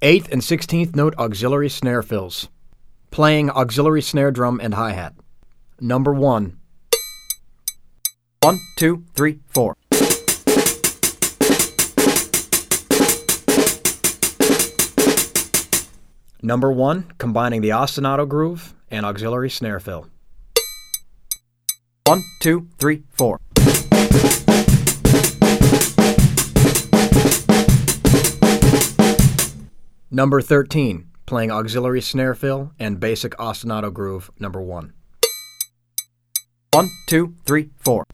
Eighth and sixteenth note auxiliary snare fills. Playing auxiliary snare drum and hi hat. Number one. One, two, three, four. Number one, combining the ostinato groove and auxiliary snare fill. One, two, three, four. Number 13, playing auxiliary snare fill and basic ostinato groove number one. One, two, three, four.